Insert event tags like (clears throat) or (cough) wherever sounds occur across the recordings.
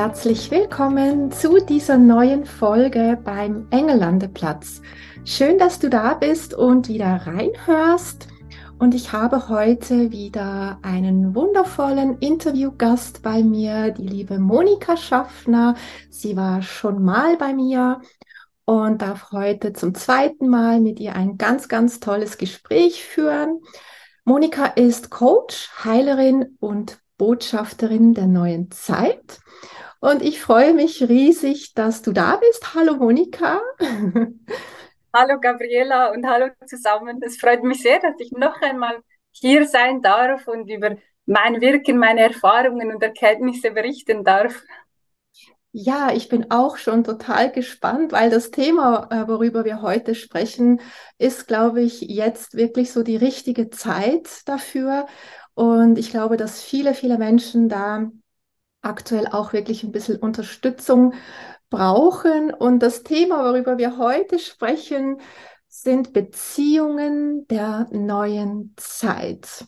Herzlich willkommen zu dieser neuen Folge beim Engellandeplatz. Schön, dass du da bist und wieder reinhörst. Und ich habe heute wieder einen wundervollen Interviewgast bei mir, die liebe Monika Schaffner. Sie war schon mal bei mir und darf heute zum zweiten Mal mit ihr ein ganz, ganz tolles Gespräch führen. Monika ist Coach, Heilerin und Botschafterin der neuen Zeit. Und ich freue mich riesig, dass du da bist. Hallo Monika. Hallo Gabriela und hallo zusammen. Es freut mich sehr, dass ich noch einmal hier sein darf und über mein Wirken, meine Erfahrungen und Erkenntnisse berichten darf. Ja, ich bin auch schon total gespannt, weil das Thema, äh, worüber wir heute sprechen, ist, glaube ich, jetzt wirklich so die richtige Zeit dafür. Und ich glaube, dass viele, viele Menschen da aktuell auch wirklich ein bisschen Unterstützung brauchen. Und das Thema, worüber wir heute sprechen, sind Beziehungen der neuen Zeit.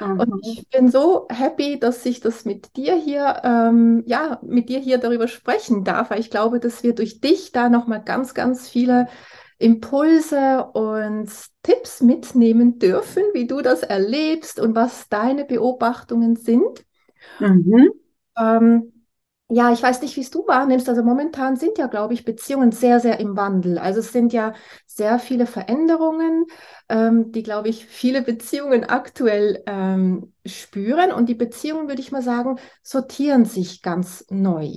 Mhm. Und ich bin so happy, dass ich das mit dir hier, ähm, ja, mit dir hier darüber sprechen darf, weil ich glaube, dass wir durch dich da nochmal ganz, ganz viele Impulse und Tipps mitnehmen dürfen, wie du das erlebst und was deine Beobachtungen sind. Mhm. Ähm, ja, ich weiß nicht, wie es du wahrnimmst. Also momentan sind ja, glaube ich, Beziehungen sehr, sehr im Wandel. Also es sind ja sehr viele Veränderungen, ähm, die, glaube ich, viele Beziehungen aktuell ähm, spüren. Und die Beziehungen, würde ich mal sagen, sortieren sich ganz neu.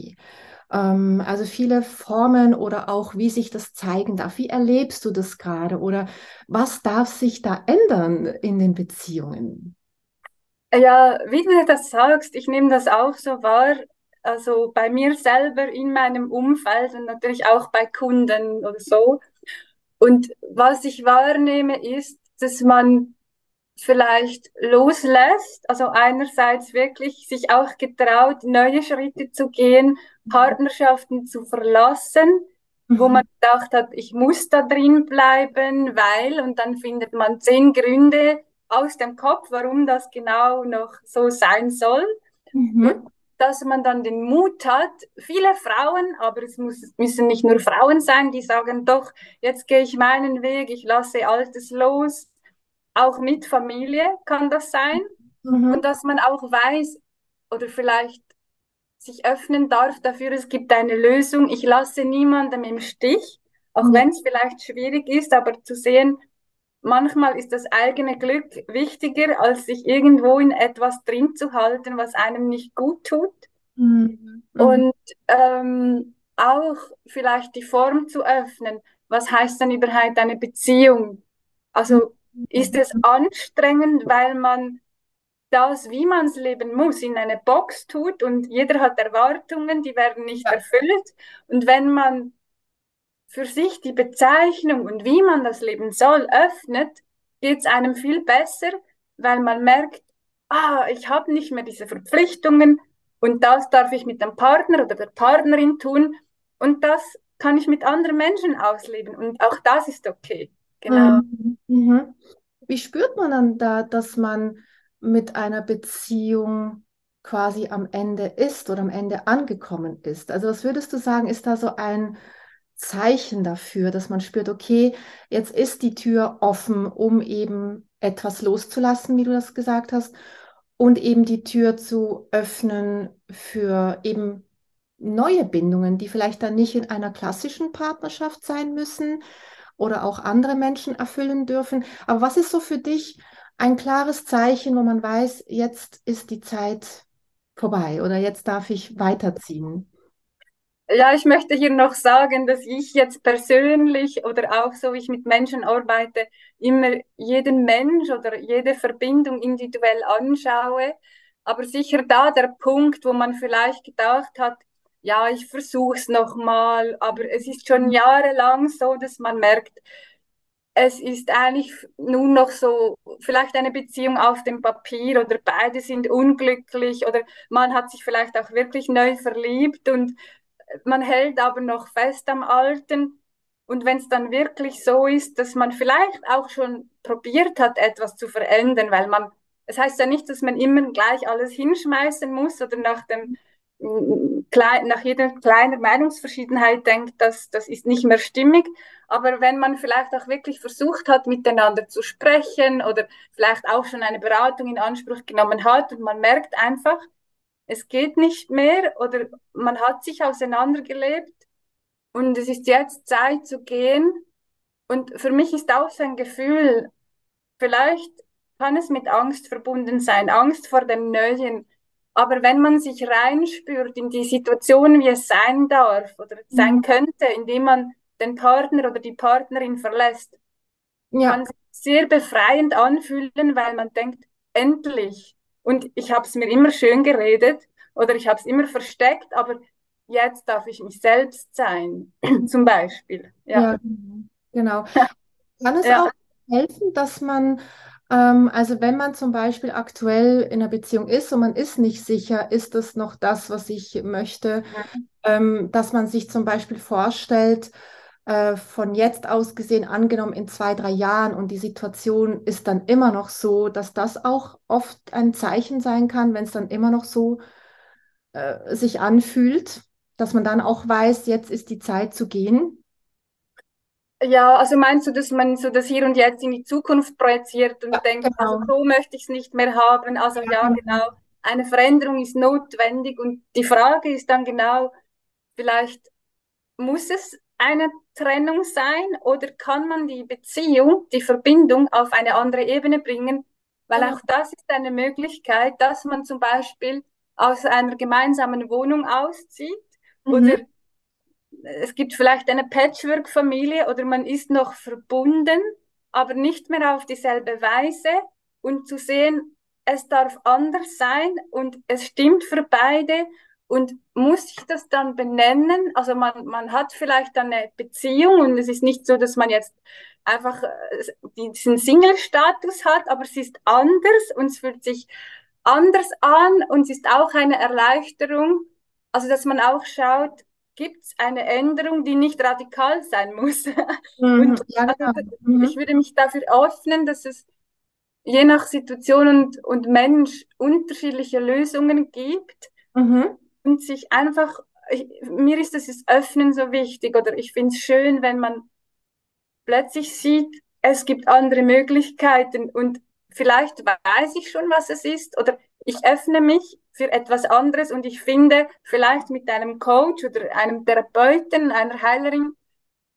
Ähm, also viele Formen oder auch, wie sich das zeigen darf. Wie erlebst du das gerade? Oder was darf sich da ändern in den Beziehungen? Ja, wie du das sagst, ich nehme das auch so wahr, also bei mir selber in meinem Umfeld und natürlich auch bei Kunden oder so. Und was ich wahrnehme, ist, dass man vielleicht loslässt, also einerseits wirklich sich auch getraut, neue Schritte zu gehen, Partnerschaften zu verlassen, mhm. wo man gedacht hat, ich muss da drin bleiben, weil, und dann findet man zehn Gründe, aus dem Kopf, warum das genau noch so sein soll. Mhm. Dass man dann den Mut hat, viele Frauen, aber es muss, müssen nicht nur Frauen sein, die sagen, doch, jetzt gehe ich meinen Weg, ich lasse Altes los. Auch mit Familie kann das sein. Mhm. Und dass man auch weiß oder vielleicht sich öffnen darf dafür, es gibt eine Lösung. Ich lasse niemandem im Stich, auch mhm. wenn es vielleicht schwierig ist, aber zu sehen, manchmal ist das eigene Glück wichtiger, als sich irgendwo in etwas drin zu halten, was einem nicht gut tut. Mhm. Und ähm, auch vielleicht die Form zu öffnen. Was heißt dann überhaupt eine Beziehung? Also ist es anstrengend, weil man das, wie man es leben muss, in eine Box tut und jeder hat Erwartungen, die werden nicht ja. erfüllt. Und wenn man für sich die Bezeichnung und wie man das Leben soll öffnet, geht es einem viel besser, weil man merkt, ah, ich habe nicht mehr diese Verpflichtungen und das darf ich mit dem Partner oder der Partnerin tun und das kann ich mit anderen Menschen ausleben und auch das ist okay. Genau. Mhm. mhm. Wie spürt man dann da, dass man mit einer Beziehung quasi am Ende ist oder am Ende angekommen ist? Also was würdest du sagen, ist da so ein Zeichen dafür, dass man spürt, okay, jetzt ist die Tür offen, um eben etwas loszulassen, wie du das gesagt hast, und eben die Tür zu öffnen für eben neue Bindungen, die vielleicht dann nicht in einer klassischen Partnerschaft sein müssen oder auch andere Menschen erfüllen dürfen. Aber was ist so für dich ein klares Zeichen, wo man weiß, jetzt ist die Zeit vorbei oder jetzt darf ich weiterziehen? Ja, ich möchte hier noch sagen, dass ich jetzt persönlich oder auch so, wie ich mit Menschen arbeite, immer jeden Mensch oder jede Verbindung individuell anschaue. Aber sicher da der Punkt, wo man vielleicht gedacht hat, ja, ich versuche es nochmal, aber es ist schon jahrelang so, dass man merkt, es ist eigentlich nur noch so, vielleicht eine Beziehung auf dem Papier oder beide sind unglücklich oder man hat sich vielleicht auch wirklich neu verliebt und man hält aber noch fest am Alten. Und wenn es dann wirklich so ist, dass man vielleicht auch schon probiert hat, etwas zu verändern, weil man, es heißt ja nicht, dass man immer gleich alles hinschmeißen muss oder nach dem nach jeder kleinen Meinungsverschiedenheit denkt, dass das ist nicht mehr stimmig. Aber wenn man vielleicht auch wirklich versucht hat, miteinander zu sprechen oder vielleicht auch schon eine Beratung in Anspruch genommen hat und man merkt einfach, es geht nicht mehr oder man hat sich auseinandergelebt und es ist jetzt Zeit zu gehen. Und für mich ist auch so ein Gefühl, vielleicht kann es mit Angst verbunden sein, Angst vor dem Neuen aber wenn man sich reinspürt in die Situation, wie es sein darf oder sein mhm. könnte, indem man den Partner oder die Partnerin verlässt, ja. kann sich sehr befreiend anfühlen, weil man denkt, endlich. Und ich habe es mir immer schön geredet oder ich habe es immer versteckt, aber jetzt darf ich mich selbst sein, (clears throat) zum Beispiel. Ja, ja genau. Kann es ja. auch helfen, dass man ähm, also wenn man zum Beispiel aktuell in einer Beziehung ist und man ist nicht sicher, ist das noch das, was ich möchte, ähm, dass man sich zum Beispiel vorstellt, äh, von jetzt aus gesehen, angenommen in zwei, drei Jahren und die Situation ist dann immer noch so, dass das auch oft ein Zeichen sein kann, wenn es dann immer noch so äh, sich anfühlt, dass man dann auch weiß, jetzt ist die Zeit zu gehen. Ja, also meinst du, dass man so das Hier und Jetzt in die Zukunft projiziert und ja, denkt, also genau. also so möchte ich es nicht mehr haben. Also ja, ja, genau. Eine Veränderung ist notwendig und die Frage ist dann genau, vielleicht muss es eine Trennung sein oder kann man die Beziehung, die Verbindung auf eine andere Ebene bringen? Weil ja. auch das ist eine Möglichkeit, dass man zum Beispiel aus einer gemeinsamen Wohnung auszieht mhm. oder es gibt vielleicht eine Patchwork-Familie oder man ist noch verbunden, aber nicht mehr auf dieselbe Weise und zu sehen, es darf anders sein und es stimmt für beide und muss ich das dann benennen? Also man, man hat vielleicht eine Beziehung und es ist nicht so, dass man jetzt einfach äh, diesen Single-Status hat, aber es ist anders und es fühlt sich anders an und es ist auch eine Erleichterung, also dass man auch schaut, gibt es eine Änderung, die nicht radikal sein muss. (laughs) Mhm, und also, mhm. ich würde mich dafür öffnen, dass es je nach Situation und, und Mensch unterschiedliche Lösungen gibt mhm. Und sich einfach, ich, mir ist das Öffnen so wichtig oder ich finde es schön, wenn man plötzlich sieht, es gibt andere Möglichkeiten und vielleicht weiß ich schon, was es ist oder ich öffne mich für etwas anderes und ich finde vielleicht mit einem Coach oder einem Therapeuten, einer Heilerin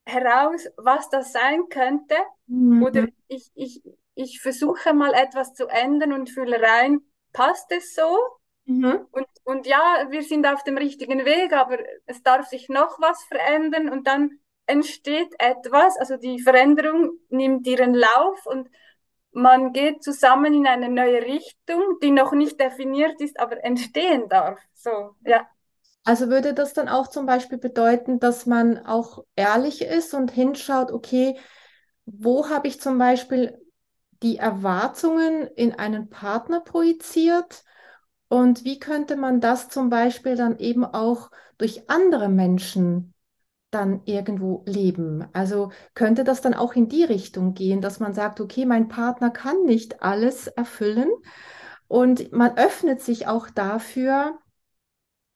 heraus, was das sein könnte. Mhm. Oder ich, ich, ich versuche mal etwas zu ändern und fühle rein, passt es so? Mhm. Und, und ja, wir sind auf dem richtigen Weg, aber es darf sich noch was verändern und dann entsteht etwas, also die Veränderung nimmt ihren Lauf und man geht zusammen in eine neue Richtung, die noch nicht definiert ist, aber entstehen darf. So, ja. Also würde das dann auch zum Beispiel bedeuten, dass man auch ehrlich ist und hinschaut, okay, wo habe ich zum Beispiel die Erwartungen in einen Partner projiziert und wie könnte man das zum Beispiel dann eben auch durch andere Menschen dann irgendwo leben? Also könnte das dann auch in die Richtung gehen, dass man sagt, okay, mein Partner kann nicht alles erfüllen und man öffnet sich auch dafür,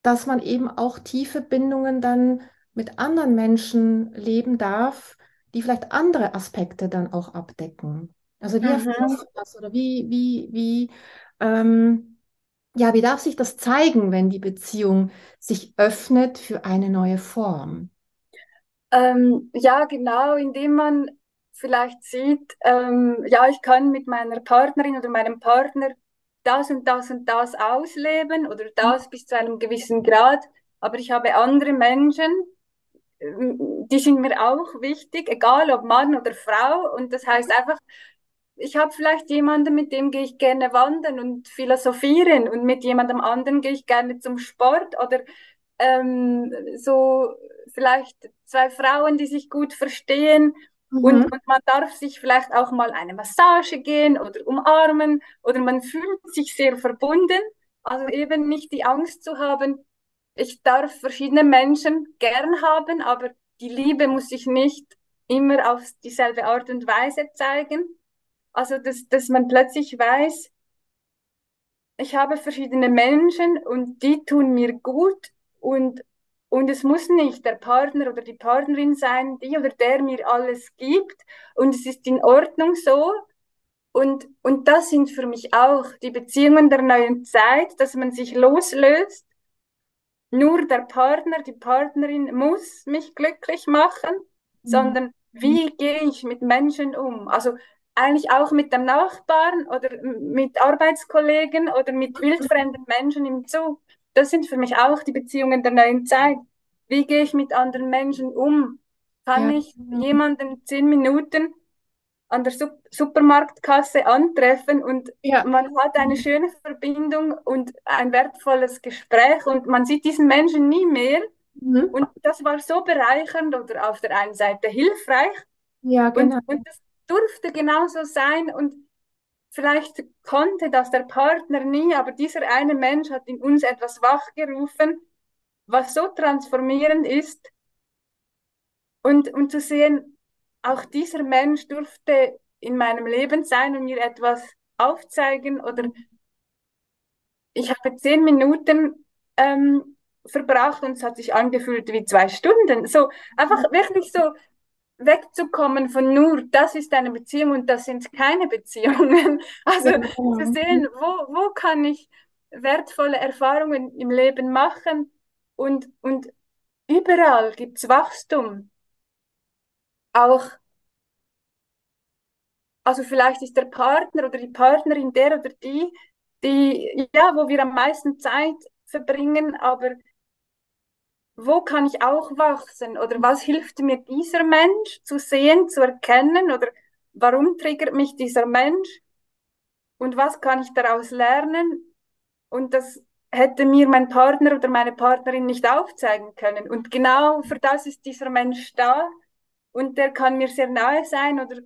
dass man eben auch tiefe Bindungen dann mit anderen Menschen leben darf, die vielleicht andere Aspekte dann auch abdecken. Also wie mhm. erfährst du das oder wie, wie, wie, ähm, ja, wie darf sich das zeigen, wenn die Beziehung sich öffnet für eine neue Form? Ähm, ja, genau, indem man vielleicht sieht, ähm, ja, ich kann mit meiner Partnerin oder meinem Partner das und das und das ausleben oder das bis zu einem gewissen Grad, aber ich habe andere Menschen, ähm, die sind mir auch wichtig, egal ob Mann oder Frau. Und das heißt einfach, ich habe vielleicht jemanden, mit dem gehe ich gerne wandern und philosophieren und mit jemandem anderen gehe ich gerne zum Sport oder ähm, so vielleicht zwei Frauen, die sich gut verstehen Mhm. und, und man darf sich vielleicht auch mal eine Massage gehen oder umarmen oder man fühlt sich sehr verbunden. Also eben nicht die Angst zu haben, ich darf verschiedene Menschen gern haben, aber die Liebe muss sich nicht immer auf dieselbe Art und Weise zeigen. Also, dass, dass man plötzlich weiß, ich habe verschiedene Menschen und die tun mir gut und, und es muss nicht der Partner oder die Partnerin sein, die oder der mir alles gibt und es ist in Ordnung so. Und, und das sind für mich auch die Beziehungen der neuen Zeit, dass man sich loslöst. Nur der Partner, die Partnerin muss mich glücklich machen, sondern wie gehe ich mit Menschen um? Also eigentlich auch mit dem Nachbarn oder mit Arbeitskollegen oder mit wildfremden Menschen im Zug. Das sind für mich auch die Beziehungen der neuen Zeit. Wie gehe ich mit anderen Menschen um? Kann Ja. ich jemanden zehn Minuten an der Sup Supermarktkasse antreffen und Ja. man hat eine schöne Verbindung und ein wertvolles Gespräch und man sieht diesen Menschen nie mehr. Mhm. Und das war so bereichernd oder auf der einen Seite hilfreich Ja, und, genau. und das durfte genauso sein und vielleicht konnte das der Partner nie, aber dieser eine Mensch hat in uns etwas wachgerufen, was so transformierend ist und, und zu sehen, auch dieser Mensch durfte in meinem Leben sein und mir etwas aufzeigen oder ich habe zehn Minuten ähm, verbracht und es hat sich angefühlt wie zwei Stunden. So einfach wirklich so wegzukommen von nur, das ist eine Beziehung und das sind keine Beziehungen. (laughs) Also Ja, zu sehen, wo, wo kann ich wertvolle Erfahrungen im Leben machen und, und überall gibt es Wachstum. Auch, also vielleicht ist der Partner oder die Partnerin der oder die, die, ja, wo wir am meisten Zeit verbringen, aber wo kann ich auch wachsen? Oder was hilft mir dieser Mensch zu sehen, zu erkennen? Oder warum triggert mich dieser Mensch? Und was kann ich daraus lernen? Und das hätte mir mein Partner oder meine Partnerin nicht aufzeigen können. Und genau für das ist dieser Mensch da. Und der kann mir sehr nahe sein oder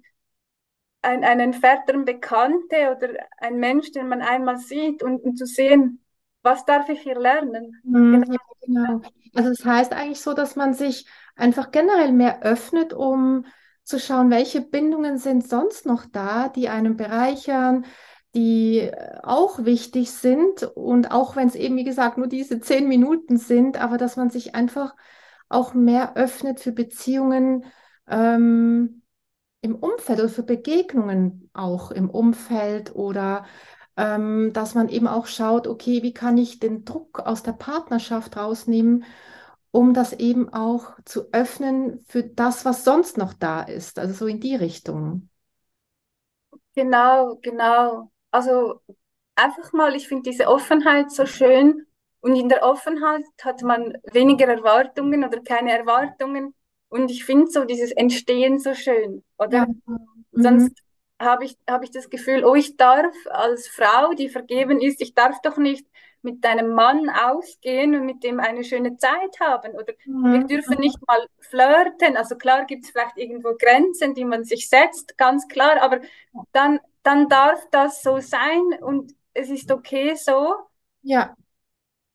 ein, ein entfernter Bekannte oder ein Mensch, den man einmal sieht und, und zu sehen, was darf ich hier lernen? Mhm, Genau. genau. Also das heißt eigentlich so, dass man sich einfach generell mehr öffnet, um zu schauen, welche Bindungen sind sonst noch da, die einen bereichern, die äh, auch wichtig sind. Und auch wenn es eben, wie gesagt, nur diese zehn Minuten sind, aber dass man sich einfach auch mehr öffnet für Beziehungen ähm, im Umfeld oder für Begegnungen auch im Umfeld oder ähm, dass man eben auch schaut, okay, wie kann ich den Druck aus der Partnerschaft rausnehmen, um das eben auch zu öffnen für das, was sonst noch da ist, also so in die Richtung. Genau, genau. Also einfach mal, ich finde diese Offenheit so schön und in der Offenheit hat man weniger Erwartungen oder keine Erwartungen und ich finde so dieses Entstehen so schön, oder? Ja. Mhm. Sonst habe ich, habe ich das Gefühl, oh, ich darf als Frau, die vergeben ist, ich darf doch nicht mit einem Mann ausgehen und mit dem eine schöne Zeit haben. Oder wir Mhm. dürfen nicht mal flirten. Also klar gibt es vielleicht irgendwo Grenzen, die man sich setzt, ganz klar, aber dann, dann darf das so sein und es ist okay so. Ja,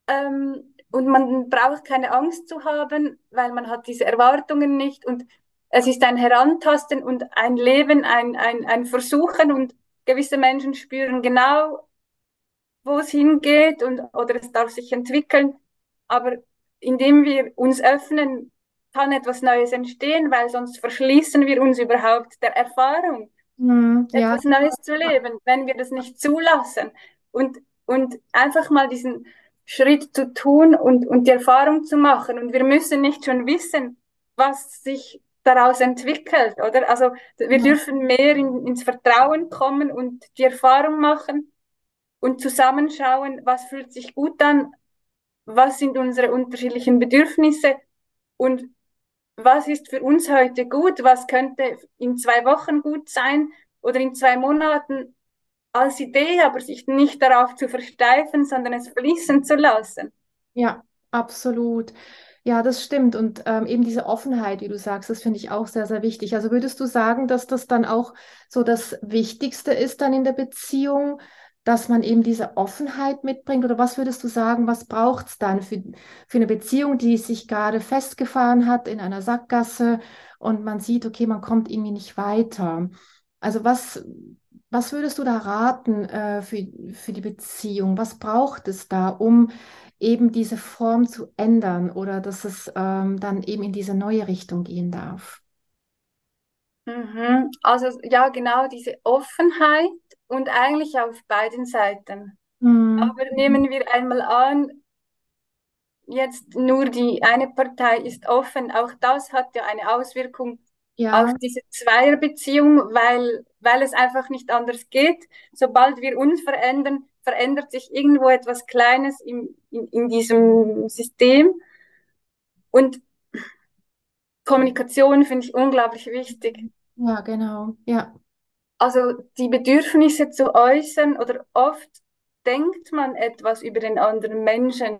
Ähm, und man braucht keine Angst zu haben, weil man hat diese Erwartungen nicht und es ist ein Herantasten und ein Leben, ein, ein, ein Versuchen und gewisse Menschen spüren genau, wo es hingeht und, oder es darf sich entwickeln. Aber indem wir uns öffnen, kann etwas Neues entstehen, weil sonst verschließen wir uns überhaupt der Erfahrung, Mhm. Ja, etwas Neues zu leben, wenn wir das nicht zulassen. Und, und einfach mal diesen Schritt zu tun und, und die Erfahrung zu machen. Und wir müssen nicht schon wissen, was sich daraus entwickelt, oder? Also wir Ja. dürfen mehr in, ins Vertrauen kommen und die Erfahrung machen und zusammenschauen, was fühlt sich gut an, was sind unsere unterschiedlichen Bedürfnisse und was ist für uns heute gut, was könnte in zwei Wochen gut sein oder in zwei Monaten als Idee, aber sich nicht darauf zu versteifen, sondern es fließen zu lassen. ja, absolut. Ja, das stimmt. Und ähm, eben diese Offenheit, wie du sagst, das finde ich auch sehr, sehr wichtig. Also würdest du sagen, dass das dann auch so das Wichtigste ist dann in der Beziehung, dass man eben diese Offenheit mitbringt? Oder was würdest du sagen, was braucht es dann für, für eine Beziehung, die sich gerade festgefahren hat in einer Sackgasse und man sieht, okay, man kommt irgendwie nicht weiter? Also was, was würdest du da raten äh, für, für die Beziehung? Was braucht es da, um eben diese Form zu ändern oder dass es ähm, dann eben in diese neue Richtung gehen darf? Mhm. Also ja, genau diese Offenheit und eigentlich auf beiden Seiten. Mhm. Aber nehmen wir einmal an, jetzt nur die eine Partei ist offen. Auch das hat ja eine Auswirkung auf Ja, diese Zweierbeziehung, weil, weil es einfach nicht anders geht. Sobald wir uns verändern, verändert sich irgendwo etwas Kleines im, in, in diesem System. Und Kommunikation finde ich unglaublich wichtig. ja, genau. Ja. Also die Bedürfnisse zu äußern oder oft denkt man etwas über den anderen Menschen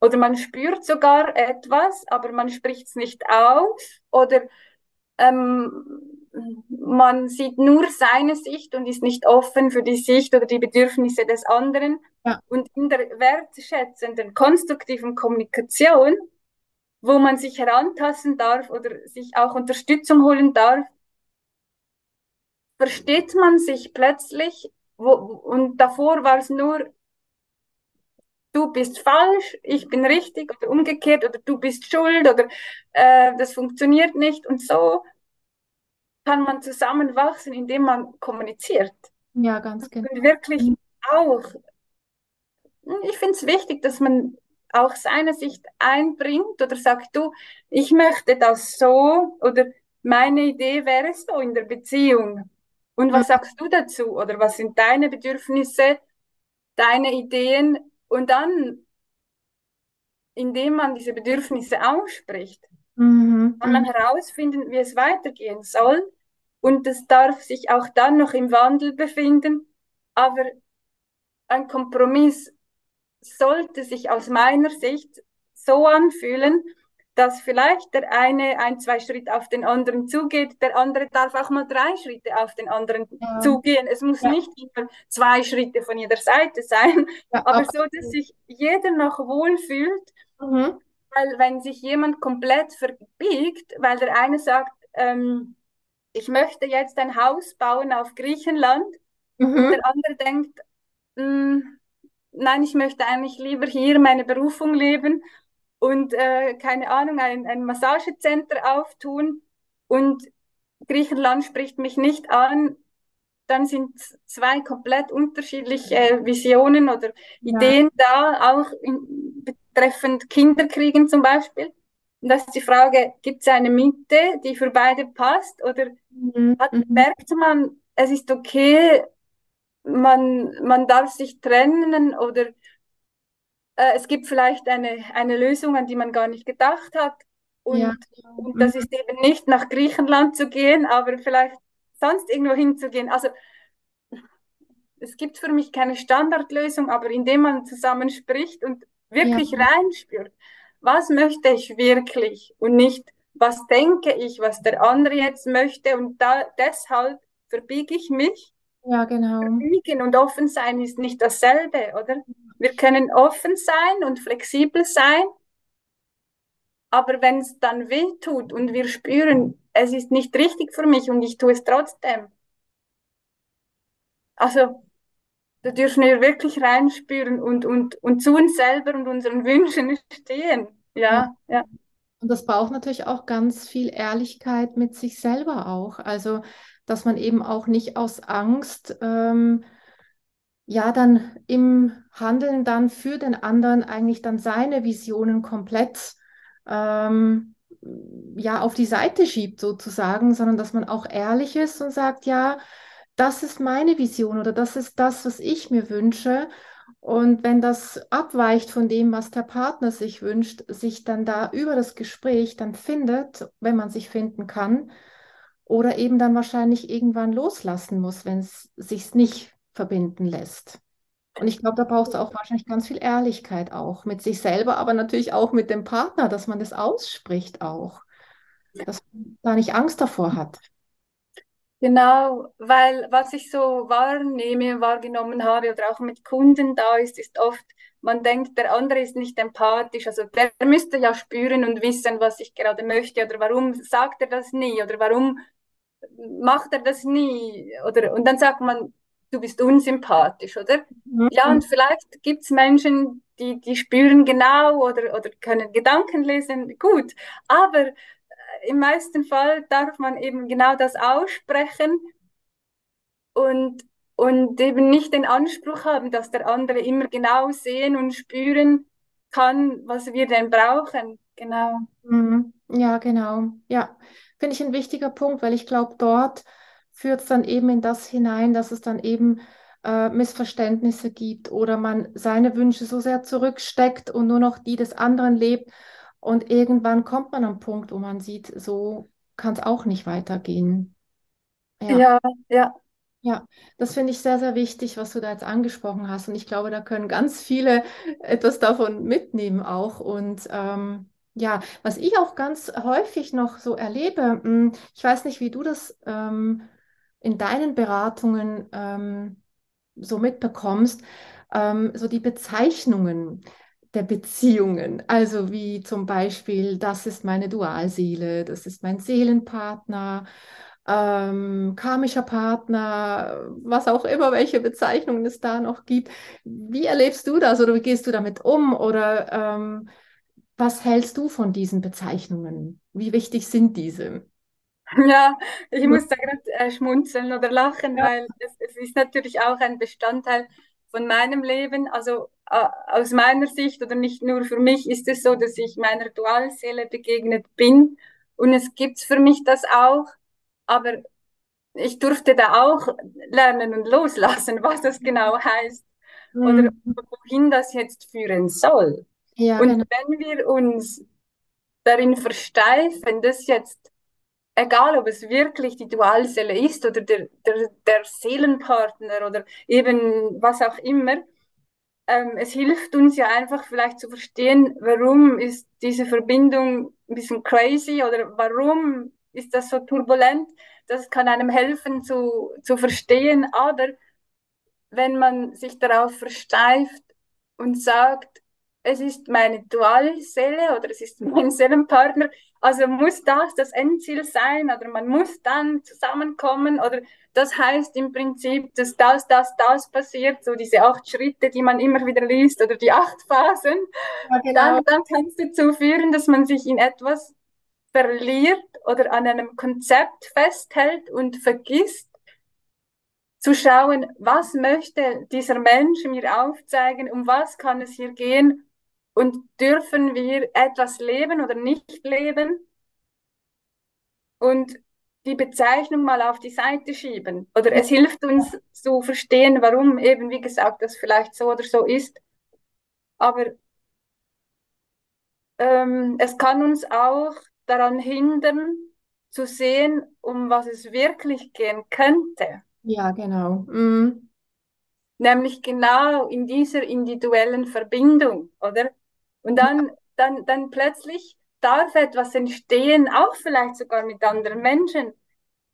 oder man spürt sogar etwas, aber man spricht es nicht aus oder ähm, man sieht nur seine Sicht und ist nicht offen für die Sicht oder die Bedürfnisse des anderen. Ja. Und in der wertschätzenden, konstruktiven Kommunikation, wo man sich herantasten darf oder sich auch Unterstützung holen darf, versteht man sich plötzlich, wo, und davor war es nur, du bist falsch, ich bin richtig oder umgekehrt oder du bist schuld oder äh, das funktioniert nicht und so kann man zusammenwachsen, indem man kommuniziert. Ja, ganz genau. Und wirklich auch, ich finde es wichtig, dass man auch seine Sicht einbringt oder sagt, du, ich möchte das so oder meine Idee wäre so in der Beziehung. Und was sagst du dazu? Oder was sind deine Bedürfnisse, deine Ideen? Und dann, indem man diese Bedürfnisse ausspricht, Mhm. kann man herausfinden, wie es weitergehen soll. Und es darf sich auch dann noch im Wandel befinden. Aber ein Kompromiss sollte sich aus meiner Sicht so anfühlen, dass vielleicht der eine ein, zwei Schritte auf den anderen zugeht, der andere darf auch mal drei Schritte auf den anderen Ja, zugehen. Es muss ja, nicht immer zwei Schritte von jeder Seite sein, ja, aber so, dass absolut. sich jeder noch wohlfühlt, Mhm. weil wenn sich jemand komplett verbiegt, weil der eine sagt, ähm, ich möchte jetzt ein Haus bauen auf Griechenland und Mhm. der andere denkt, "Mm, nein, ich möchte eigentlich lieber hier meine Berufung leben und äh, keine Ahnung, ein, ein Massagecenter auftun und Griechenland spricht mich nicht an, dann sind zwei komplett unterschiedliche äh, Visionen oder Ja. Ideen da, auch in, betreffend Kinderkriegen zum Beispiel. Und das ist die Frage, gibt es eine Mitte, die für beide passt oder Mhm. hat, Mhm. merkt man, es ist okay, man, man darf sich trennen oder äh, es gibt vielleicht eine, eine Lösung, an die man gar nicht gedacht hat. Ja, Und, genau. und das ist eben nicht nach Griechenland zu gehen, aber vielleicht sonst irgendwo hinzugehen. Also es gibt für mich keine Standardlösung, aber indem man zusammen spricht und Ja, wirklich reinspürt, was möchte ich wirklich und nicht, was denke ich, was der andere jetzt möchte und da, deshalb verbiege ich mich. Ja, genau. Verbiegen und offen sein ist nicht dasselbe, oder? Wir können offen sein und flexibel sein, aber wenn es dann weh tut und wir spüren, es ist nicht richtig für mich und ich tue es trotzdem, also da dürfen wir wirklich reinspüren und, und, und zu uns selber und unseren Wünschen (laughs) stehen. Ja, ja. Und das braucht natürlich auch ganz viel Ehrlichkeit mit sich selber auch. Also, dass man eben auch nicht aus Angst, ähm, ja, dann im Handeln dann für den anderen eigentlich dann seine Visionen komplett, ähm, ja, auf die Seite schiebt sozusagen, sondern dass man auch ehrlich ist und sagt, ja, das ist meine Vision oder das ist das, was ich mir wünsche. Und wenn das abweicht von dem, was der Partner sich wünscht, sich dann da über das Gespräch dann findet, wenn man sich finden kann, oder eben dann wahrscheinlich irgendwann loslassen muss, wenn es sich nicht verbinden lässt. Und ich glaube, da brauchst du auch wahrscheinlich ganz viel Ehrlichkeit auch mit sich selber, aber natürlich auch mit dem Partner, dass man das ausspricht auch, dass man da nicht Angst davor hat. Genau, weil was ich so wahrnehme, wahrgenommen habe oder auch mit Kunden da ist, ist oft, man denkt, der andere ist nicht empathisch. Also der müsste ja spüren und wissen, was ich gerade möchte oder warum sagt er das nie oder warum macht er das nie? Oder, und dann sagt man, du bist unsympathisch, oder? Mhm. Ja, und vielleicht gibt es Menschen, die, die spüren genau oder, oder können Gedanken lesen, gut. Aber im meisten Fall darf man eben genau das aussprechen und, und eben nicht den Anspruch haben, dass der andere immer genau sehen und spüren kann, was wir denn brauchen. Genau. Mhm. Ja, genau. Ja, finde ich ein wichtiger Punkt, weil ich glaube, dort führt es dann eben in das hinein, dass es dann eben äh, Missverständnisse gibt oder man seine Wünsche so sehr zurücksteckt und nur noch die des anderen lebt und irgendwann kommt man am Punkt, wo man sieht, so kann es auch nicht weitergehen. Ja, ja. ja. Ja, das finde ich sehr, sehr wichtig, was du da jetzt angesprochen hast. Und ich glaube, da können ganz viele etwas davon mitnehmen auch. Und ähm, ja, was ich auch ganz häufig noch so erlebe, hm, ich weiß nicht, wie du das ähm, in deinen Beratungen ähm, so mitbekommst, ähm, so die Bezeichnungen der Beziehungen. Also wie zum Beispiel, das ist meine Dualseele, das ist mein Seelenpartner, ähm, karmischer Partner, was auch immer, welche Bezeichnungen es da noch gibt. Wie erlebst du das oder wie gehst du damit um? Oder ähm, was hältst du von diesen Bezeichnungen? Wie wichtig sind diese? Ja, ich muss da gerade äh, schmunzeln oder lachen, ja. weil es, es ist natürlich auch ein Bestandteil von meinem Leben, also äh, aus meiner Sicht oder nicht nur für mich, ist es so, dass ich meiner Dualseele begegnet bin. Und es gibt für mich das auch, aber ich durfte da auch lernen und loslassen, (laughs) was das genau heißt mhm. oder wohin das jetzt führen soll. Ja, und genau. wenn wir uns darin versteifen, dass jetzt egal ob es wirklich die Dualseele ist oder der, der, der Seelenpartner oder eben was auch immer, ähm, es hilft uns ja einfach vielleicht zu verstehen, warum ist diese Verbindung ein bisschen crazy oder warum ist das so turbulent. Das kann einem helfen zu, zu verstehen, aber wenn man sich darauf versteift und sagt, es ist meine Dualseele oder es ist (laughs) mein Seelenpartner. Also muss das das Endziel sein oder man muss dann zusammenkommen oder das heißt im Prinzip, dass das, das, das passiert, so diese acht Schritte, die man immer wieder liest oder die acht Phasen, ja, genau. dann, dann kann es dazu führen, dass man sich in etwas verliert oder an einem Konzept festhält und vergisst, zu schauen, was möchte dieser Mensch mir aufzeigen, um was kann es hier gehen und dürfen wir etwas leben oder nicht leben und die Bezeichnung mal auf die Seite schieben. Oder es hilft uns zu verstehen, warum eben, wie gesagt, das vielleicht so oder so ist. Aber ähm, es kann uns auch daran hindern, zu sehen, um was es wirklich gehen könnte. Ja, genau. Mhm. Nämlich genau in dieser individuellen Verbindung, oder? Und dann, dann, dann plötzlich darf etwas entstehen, auch vielleicht sogar mit anderen Menschen.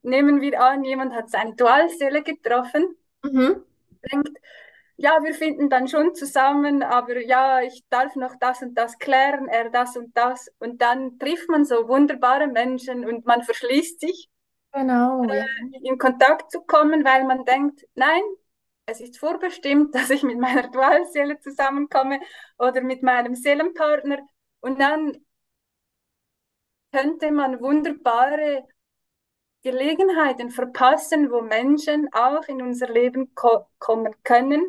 Nehmen wir an, jemand hat seine Dualseele getroffen, mhm. denkt, ja, wir finden dann schon zusammen, aber ja, ich darf noch das und das klären, er das und das. Und dann trifft man so wunderbare Menschen und man verschließt sich, genau, äh, in Kontakt zu kommen, weil man denkt, nein, es ist vorbestimmt, (laughs) dass ich mit meiner Dualseele zusammenkomme oder mit meinem Seelenpartner. Und dann könnte man wunderbare Gelegenheiten verpassen, wo Menschen auch in unser Leben ko kommen können.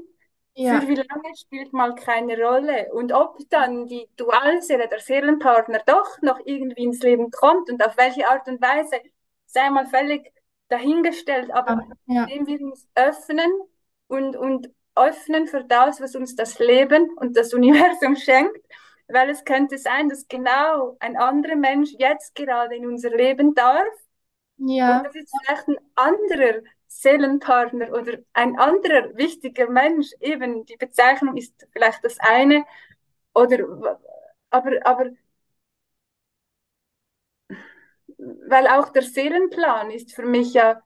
Ja. Für wie lange spielt mal keine Rolle. Und ob dann die Dualseele, der Seelenpartner, doch noch irgendwie ins Leben kommt und auf welche Art und Weise, sei mal völlig dahingestellt. Aber ja. indem wir uns öffnen und, und öffnen für das, was uns das Leben und das Universum (laughs) schenkt, weil es könnte sein, dass genau ein anderer Mensch jetzt gerade in unser Leben darf. Ja. Und das ist vielleicht ein anderer, Seelenpartner oder ein anderer wichtiger Mensch, eben die Bezeichnung ist vielleicht das eine, oder aber, aber weil auch der Seelenplan ist für mich ja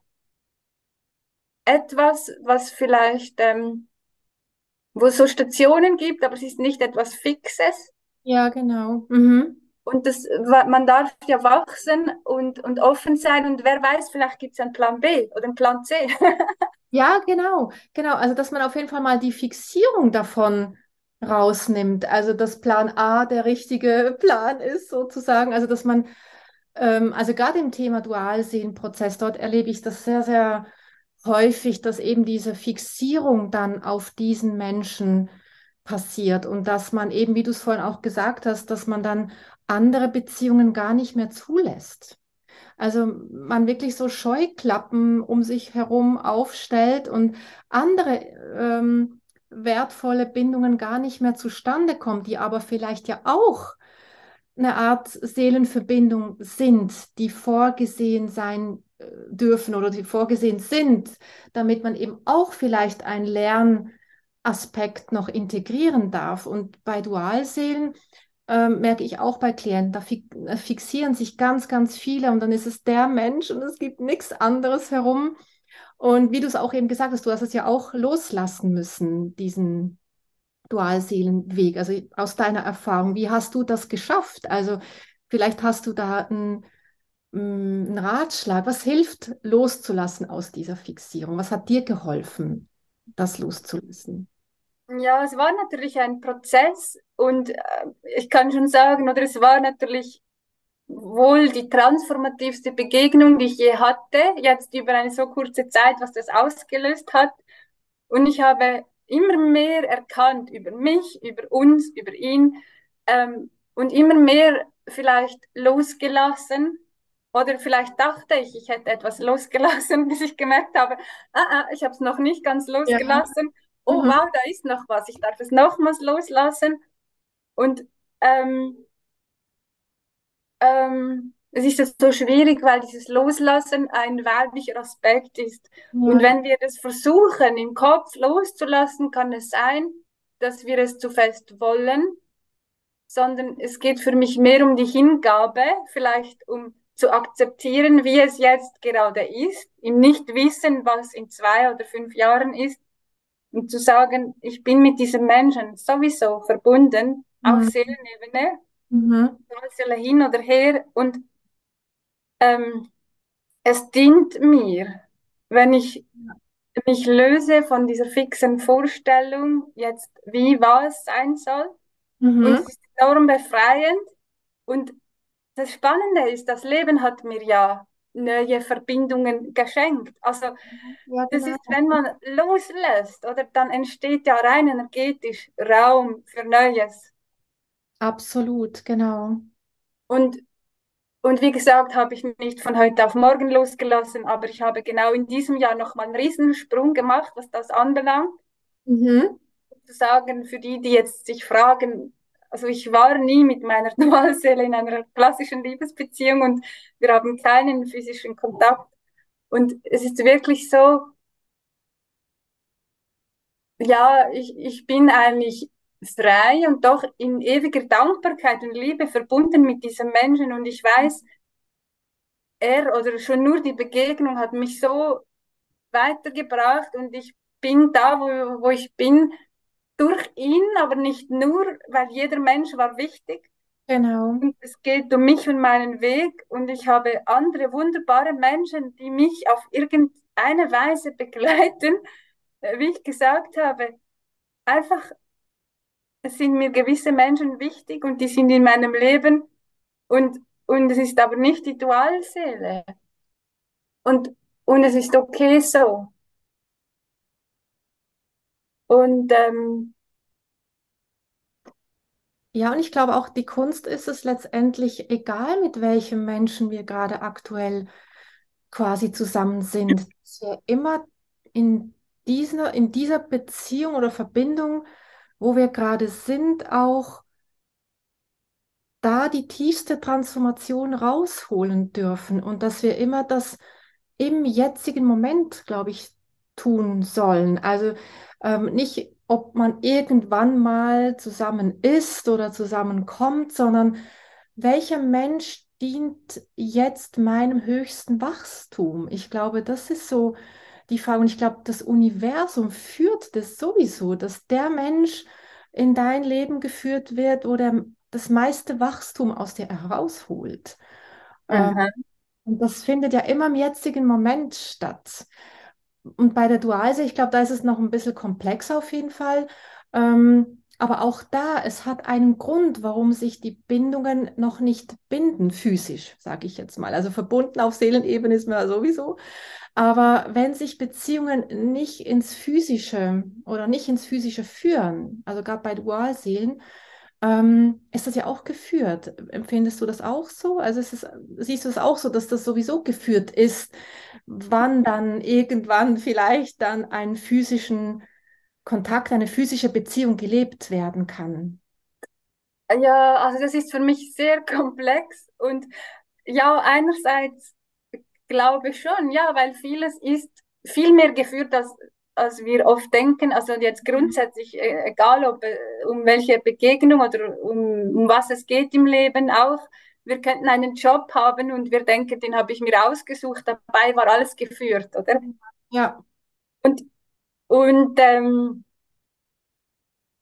etwas, was vielleicht, ähm, wo es so Stationen gibt, aber es ist nicht etwas Fixes. Ja, genau. Mhm. Und das, man darf ja wachsen und, und offen sein und wer weiß, vielleicht gibt es einen Plan B oder einen Plan C. (laughs) ja, genau, genau. Also, dass man auf jeden Fall mal die Fixierung davon rausnimmt. Also, dass Plan A der richtige Plan ist, sozusagen. Also, dass man, ähm, also gerade im Thema Dualseelenprozess, dort erlebe ich das sehr, sehr häufig, dass eben diese Fixierung dann auf diesen Menschen passiert und dass man eben, wie du es vorhin auch gesagt hast, dass man dann andere Beziehungen gar nicht mehr zulässt. Also man wirklich so Scheuklappen um sich herum aufstellt und andere ähm, wertvolle Bindungen gar nicht mehr zustande kommen, die aber vielleicht ja auch eine Art Seelenverbindung sind, die vorgesehen sein dürfen oder die vorgesehen sind, damit man eben auch vielleicht einen Lernaspekt noch integrieren darf. Und bei Dualseelen ähm, merke ich auch bei Klienten, da äh, fixieren sich ganz, ganz viele und dann ist es der Mensch und es gibt nichts anderes herum. Und wie du es auch eben gesagt hast, du hast es ja auch loslassen müssen, diesen Dualseelenweg. Also aus deiner Erfahrung, wie hast du das geschafft? Also vielleicht hast du da einen, mm, einen Ratschlag. Was hilft loszulassen aus dieser Fixierung? Was hat dir geholfen, das loszulassen? Ja, es war natürlich ein Prozess und äh, ich kann schon sagen, oder es war natürlich wohl die transformativste Begegnung, die ich je hatte, jetzt über eine so kurze Zeit, was das ausgelöst hat. Und ich habe immer mehr erkannt über mich, über uns, über ihn ähm, und immer mehr vielleicht losgelassen. Oder vielleicht dachte ich, ich hätte etwas losgelassen, (laughs) bis ich gemerkt habe, ah, ah, ich habe es noch nicht ganz losgelassen. Ja. Oh, mhm. wow, da ist noch was. Ich darf es nochmals loslassen. Und ähm, ähm, es ist so schwierig, weil dieses Loslassen ein weiblicher Aspekt ist. Ja. Und wenn wir das versuchen, im Kopf loszulassen, kann es sein, dass wir es zu fest wollen, sondern es geht für mich mehr um die Hingabe, vielleicht um zu akzeptieren, wie es jetzt gerade ist, im Nichtwissen, was in zwei oder fünf Jahren ist, und zu sagen, ich bin mit diesem Menschen sowieso verbunden, mhm. auf Seelenebene, mhm. hin oder her, und ähm, es dient mir, wenn ich mich löse von dieser fixen Vorstellung, jetzt wie was sein soll. Mhm. Und es ist enorm befreiend. Und das Spannende ist, das Leben hat mir ja neue Verbindungen geschenkt. Also ja, das genau. ist, wenn man loslässt, oder dann entsteht ja rein energetisch Raum für Neues. Absolut, genau. Und und wie gesagt, habe ich nicht von heute auf morgen losgelassen, aber ich habe genau in diesem Jahr nochmal einen Riesensprung gemacht, was das anbelangt. Mhm. Zu sagen, für die, die jetzt sich fragen, also ich war nie mit meiner (laughs) Dualseele in einer klassischen Liebesbeziehung und wir haben keinen physischen Kontakt. Und es ist wirklich so, ja, ich, ich bin eigentlich frei und doch in ewiger Dankbarkeit und Liebe verbunden mit diesem Menschen. Und ich weiß, er oder schon nur die Begegnung hat mich so weitergebracht und ich bin da, wo, wo ich bin, durch ihn, aber nicht nur, weil jeder Mensch war wichtig. Genau. Und es geht um mich und meinen Weg und ich habe andere wunderbare Menschen, die mich auf irgendeine Weise begleiten. Wie ich gesagt habe, einfach es sind mir gewisse Menschen wichtig und die sind in meinem Leben und, und es ist aber nicht die Dualseele. Und, und es ist okay so. Und ähm, ja, und ich glaube auch, die Kunst ist es letztendlich, egal mit welchem Menschen wir gerade aktuell quasi zusammen sind, dass wir immer in dieser, in dieser Beziehung oder Verbindung wo wir gerade sind, auch da die tiefste Transformation rausholen dürfen und dass wir immer das im jetzigen Moment, glaube ich, tun sollen. Also ähm, nicht, ob man irgendwann mal zusammen ist oder zusammenkommt, sondern welcher Mensch dient jetzt meinem höchsten Wachstum? Ich glaube, das ist so die Frage. Und ich glaube, das Universum führt das sowieso, dass der Mensch in dein Leben geführt wird, wo der das meiste Wachstum aus dir herausholt. Ähm, und das findet ja immer im jetzigen Moment statt. Und bei der Dualsehe, ich glaube, da ist es noch ein bisschen komplexer auf jeden Fall. Ähm, aber auch da, es hat einen Grund, warum sich die Bindungen noch nicht binden, physisch, sage ich jetzt mal. Also verbunden auf Seelenebene ist man sowieso. Aber wenn sich Beziehungen nicht ins Physische oder nicht ins Physische führen, also gerade bei Dualseelen, ähm, ist das ja auch geführt. Empfindest du das auch so? Also ist, siehst du es auch so, dass das sowieso geführt ist, wann dann irgendwann vielleicht dann einen physischen Kontakt, eine physische Beziehung gelebt werden kann? Ja, also das ist für mich sehr (laughs) komplex und ja, einerseits glaube ich schon, ja, weil vieles ist viel mehr geführt, als, als wir oft denken. Also jetzt grundsätzlich, äh, egal ob äh, um welche Begegnung oder um, um was es geht im Leben auch. Wir könnten einen Job haben und wir denken, den habe ich mir ausgesucht, dabei war alles geführt, oder? Ja. Und und ähm,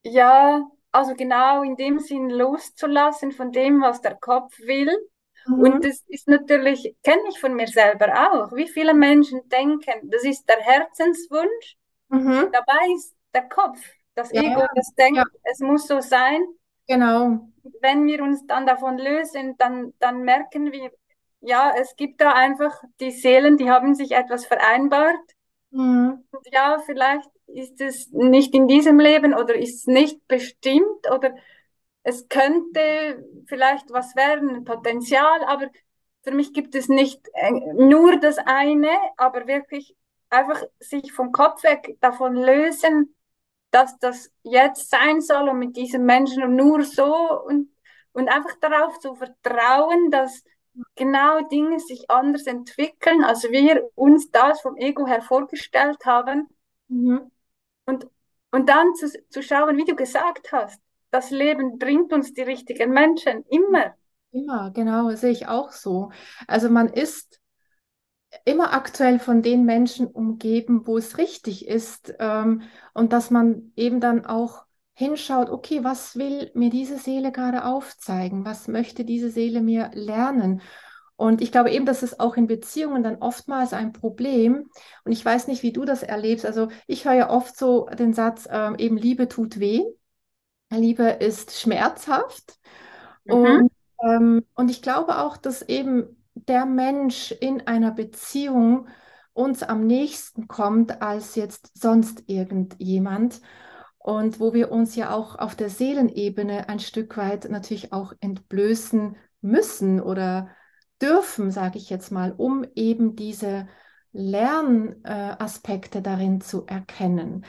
ja, also genau in dem Sinn loszulassen von dem, was der Kopf will. Mhm. Und das ist natürlich, kenne ich von mir selber auch, wie viele Menschen denken, das ist der Herzenswunsch, mhm. dabei ist der Kopf, das ja, Ego, das denkt, ja. es muss so sein. Genau. Wenn wir uns dann davon lösen, dann, dann merken wir, ja, es gibt da einfach die Seelen, die haben sich etwas vereinbart Mhm. Ja, vielleicht ist es nicht in diesem Leben oder ist es nicht bestimmt oder es könnte vielleicht was werden, Potenzial, aber für mich gibt es nicht äh, nur das eine, aber wirklich einfach sich vom Kopf weg davon lösen, dass das jetzt sein soll und mit diesem Menschen nur so und, und einfach darauf zu vertrauen, dass genau Dinge sich anders entwickeln, als wir uns das vom Ego her vorgestellt haben. Mhm. Und, und dann zu, zu schauen, wie du gesagt hast, das Leben bringt uns die richtigen Menschen, immer. Immer, genau, sehe ich auch so. Also man ist immer aktuell von den Menschen umgeben, wo es richtig ist ähm, und dass man eben dann auch hinschaut, okay, was will mir diese Seele gerade aufzeigen? Was möchte diese Seele mir lernen? Und ich glaube eben, das ist auch in Beziehungen dann oftmals ein Problem. Und ich weiß nicht, wie du das erlebst. Also ich höre ja oft so den Satz, ähm, eben Liebe tut weh. Liebe ist schmerzhaft. Mhm. Und, ähm, und ich glaube auch, dass eben der Mensch in einer Beziehung uns am nächsten kommt als jetzt sonst irgendjemand und wo wir uns ja auch auf der Seelenebene ein Stück weit natürlich auch entblößen müssen oder dürfen, sage ich jetzt mal, um eben diese Lernaspekte darin zu erkennen.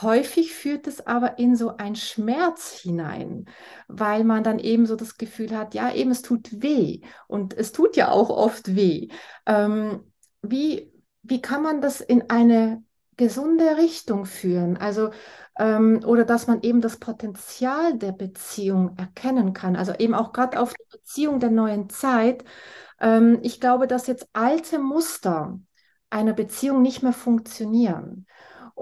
Häufig führt es aber in so ein Schmerz hinein, weil man dann eben so das Gefühl hat, ja, eben es tut weh und es tut ja auch oft weh. Ähm, wie, wie kann man das in eine gesunde Richtung führen? Also ähm, oder dass man eben das Potenzial der Beziehung erkennen kann. Also eben auch gerade auf die Beziehung der neuen Zeit. Ähm, ich glaube, dass jetzt alte Muster einer Beziehung nicht mehr funktionieren.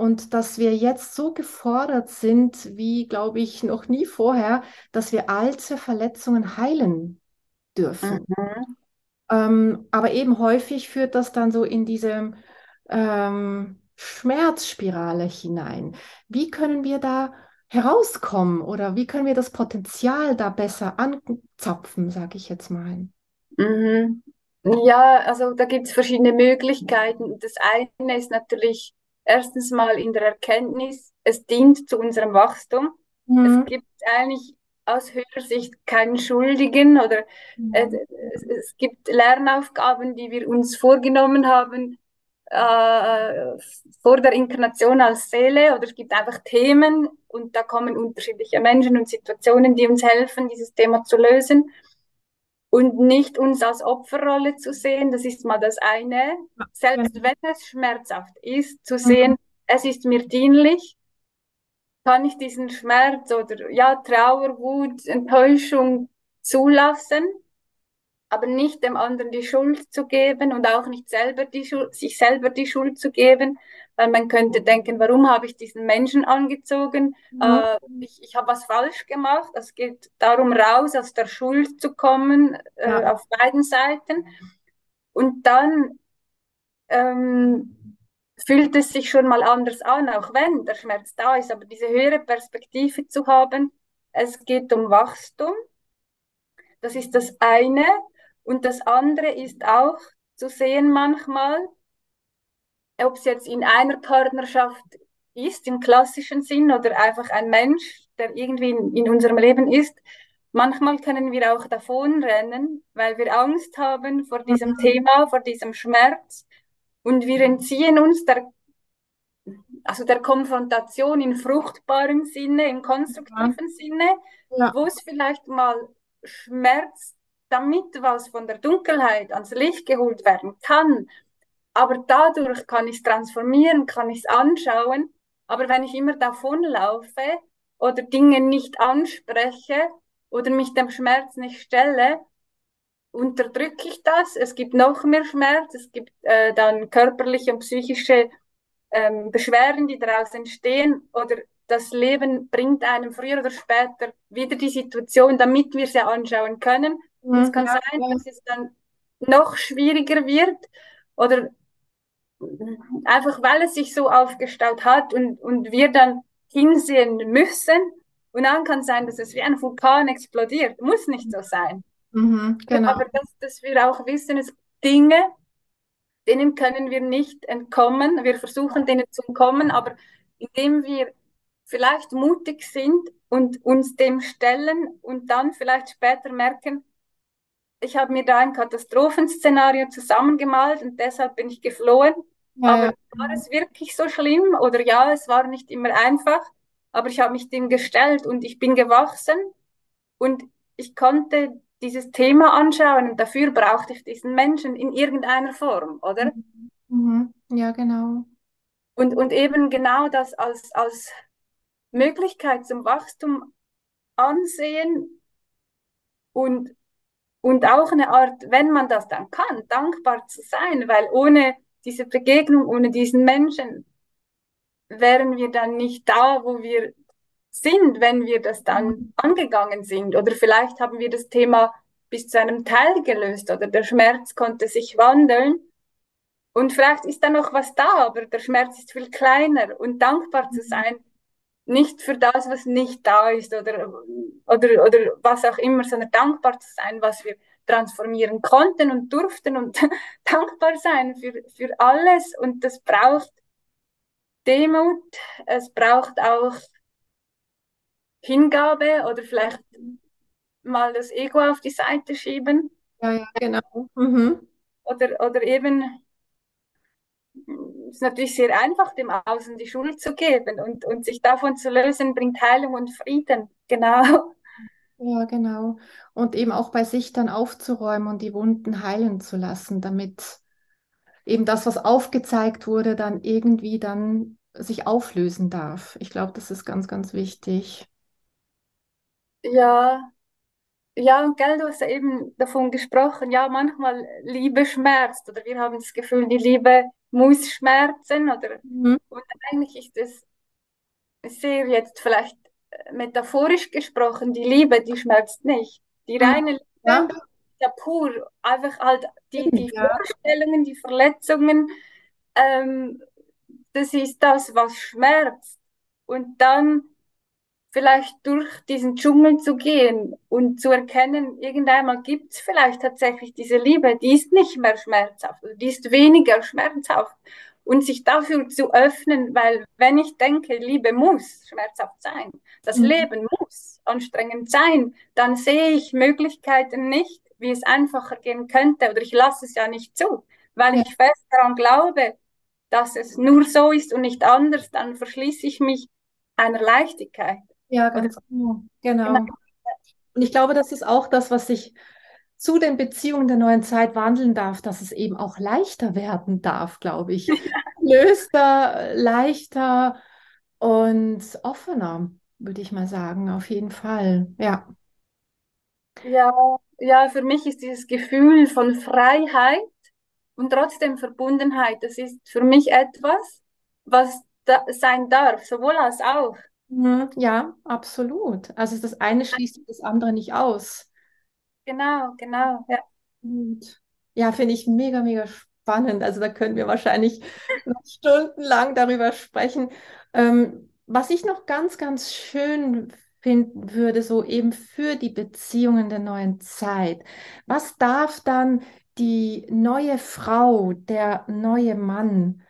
Und dass wir jetzt so gefordert sind, wie, glaube ich, noch nie vorher, dass wir alte Verletzungen heilen dürfen. Mhm. Ähm, aber eben häufig führt das dann so in diese ähm, Schmerzspirale hinein. Wie können wir da herauskommen oder wie können wir das Potenzial da besser anzapfen, sage ich jetzt mal? Mhm. Ja, also da gibt es verschiedene Möglichkeiten. Das eine ist natürlich erstens mal in der Erkenntnis, es dient zu unserem Wachstum. Mhm. Es gibt eigentlich aus höherer Sicht keinen Schuldigen oder mhm. äh, es, es, gibt Lernaufgaben, die wir uns vorgenommen haben, äh, vor der Inkarnation als Seele oder es gibt einfach Themen und da kommen unterschiedliche Menschen und Situationen, die uns helfen, dieses Thema zu lösen. Und nicht uns als Opferrolle zu sehen, das ist mal das eine. Selbst wenn es schmerzhaft ist, zu sehen, mhm. es ist mir dienlich, kann ich diesen Schmerz oder ja, Trauer, Wut, Enttäuschung zulassen, aber nicht dem anderen die Schuld zu geben und auch nicht selber die Schuld, sich selber die Schuld zu geben, weil man könnte denken, warum habe ich diesen Menschen angezogen? Mhm. Äh, ich ich habe was falsch gemacht. Es geht darum, raus aus der Schuld zu kommen, äh, ja. auf beiden Seiten. Und dann ähm, fühlt es sich schon mal anders an, auch wenn der Schmerz da ist. Aber diese höhere Perspektive zu haben, es geht um Wachstum. Das ist das eine. Und das andere ist auch zu sehen manchmal, ob es jetzt in einer Partnerschaft ist, im klassischen Sinn, oder einfach ein Mensch, der irgendwie in, in unserem Leben ist. Manchmal können wir auch davonrennen, weil wir Angst haben vor diesem mhm. Thema, vor diesem Schmerz. Und wir entziehen uns der, also der Konfrontation in fruchtbarem Sinne, im konstruktiven ja. Sinne, ja. wo es vielleicht mal schmerzt, damit was von der Dunkelheit ans Licht geholt werden kann. Aber dadurch kann ich es transformieren, kann ich es anschauen. Aber wenn ich immer davonlaufe oder Dinge nicht anspreche oder mich dem Schmerz nicht stelle, unterdrücke ich das. Es gibt noch mehr Schmerz, es gibt äh, dann körperliche und psychische ähm, Beschwerden, die daraus entstehen. Oder das Leben bringt einem früher oder später wieder die Situation, damit wir sie anschauen können. Mhm, es kann ja, sein, dass es dann noch schwieriger wird oder einfach weil es sich so aufgestaut hat und, und wir dann hinsehen müssen. Und dann kann es sein, dass es wie ein Vulkan explodiert. Muss nicht so sein. Mhm, genau. Aber dass, dass wir auch wissen, es Dinge, denen können wir nicht entkommen. Wir versuchen denen zu entkommen, aber indem wir vielleicht mutig sind und uns dem stellen und dann vielleicht später merken, ich habe mir da ein Katastrophenszenario zusammengemalt und deshalb bin ich geflohen. Ja, aber war es wirklich so schlimm? Oder ja, es war nicht immer einfach, aber ich habe mich dem gestellt und ich bin gewachsen und ich konnte dieses Thema anschauen und dafür brauchte ich diesen Menschen in irgendeiner Form, oder? Mhm. Ja, genau. Und, und eben genau das als, als Möglichkeit zum Wachstum ansehen und und auch eine Art, wenn man das dann kann, dankbar zu sein, weil ohne diese Begegnung, ohne diesen Menschen wären wir dann nicht da, wo wir sind, wenn wir das dann angegangen sind. Oder vielleicht haben wir das Thema bis zu einem Teil gelöst oder der Schmerz konnte sich wandeln. Und vielleicht ist da noch was da, aber der Schmerz ist viel kleiner und dankbar zu sein, nicht für das, was nicht da ist oder, oder, oder was auch immer, sondern dankbar zu sein, was wir transformieren konnten und durften und (laughs) dankbar sein für, für alles. Und das braucht Demut, es braucht auch Hingabe oder vielleicht mal das Ego auf die Seite schieben. Ja, ja, genau. Mhm. Oder, oder eben es ist natürlich sehr einfach, dem Außen die Schuld zu geben und, und sich davon zu lösen, bringt Heilung und Frieden. Genau. Ja, genau. Und eben auch bei sich dann aufzuräumen und die Wunden heilen zu lassen, damit eben das, was aufgezeigt wurde, dann irgendwie dann sich auflösen darf. Ich glaube, das ist ganz, ganz wichtig. Ja, ja, und gell, du hast ja eben davon gesprochen, ja, manchmal Liebe schmerzt oder wir haben das Gefühl, die Liebe muss schmerzen oder mhm. und eigentlich ist es sehr jetzt vielleicht metaphorisch gesprochen, die Liebe, die schmerzt nicht. Die mhm. reine Liebe, ja, ja pur, einfach halt die, die ja. Vorstellungen, die Verletzungen, ähm, das ist das, was schmerzt. Und dann vielleicht durch diesen Dschungel zu gehen und zu erkennen, irgendeinmal gibt es vielleicht tatsächlich diese Liebe, die ist nicht mehr schmerzhaft, die ist weniger schmerzhaft und sich dafür zu öffnen, weil wenn ich denke, Liebe muss schmerzhaft sein, das mhm. Leben muss anstrengend sein, dann sehe ich Möglichkeiten nicht, wie es einfacher gehen könnte oder ich lasse es ja nicht zu, weil ich fest daran glaube, dass es nur so ist und nicht anders, dann verschließe ich mich einer Leichtigkeit. Ja, ganz genau. genau. Und ich glaube, das ist auch das, was sich zu den Beziehungen der neuen Zeit wandeln darf, dass es eben auch leichter werden darf, glaube ich. (laughs) Löster, leichter und offener, würde ich mal sagen, auf jeden Fall. Ja. Ja, ja, für mich ist dieses Gefühl von Freiheit und trotzdem Verbundenheit, das ist für mich etwas, was da sein darf, sowohl als auch. Mhm, Ja, absolut. Also das eine schließt das andere nicht aus. Genau, genau, ja. Und ja, finde ich mega, mega spannend. Also da können wir wahrscheinlich (laughs) noch stundenlang darüber sprechen. Ähm, was ich noch ganz, ganz schön finden würde, so eben für die Beziehungen der neuen Zeit. Was darf dann die neue Frau, der neue Mann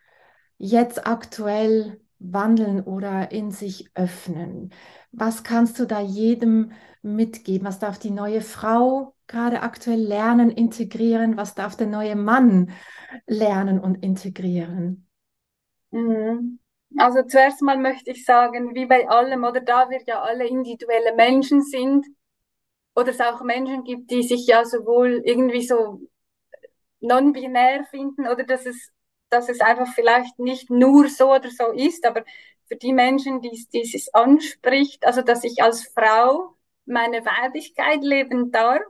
jetzt aktuell wandeln oder in sich öffnen? Was kannst du da jedem mitgeben? Was darf die neue Frau gerade aktuell lernen, integrieren? Was darf der neue Mann lernen und integrieren? Mhm. Also zuerst mal möchte ich sagen, wie bei allem, oder da wir ja alle individuelle Menschen sind, oder es auch Menschen gibt, die sich ja sowohl irgendwie so non-binär finden oder dass es, dass es einfach vielleicht nicht nur so oder so ist, aber für die Menschen, die die es anspricht, also dass ich als Frau meine Weiblichkeit leben darf.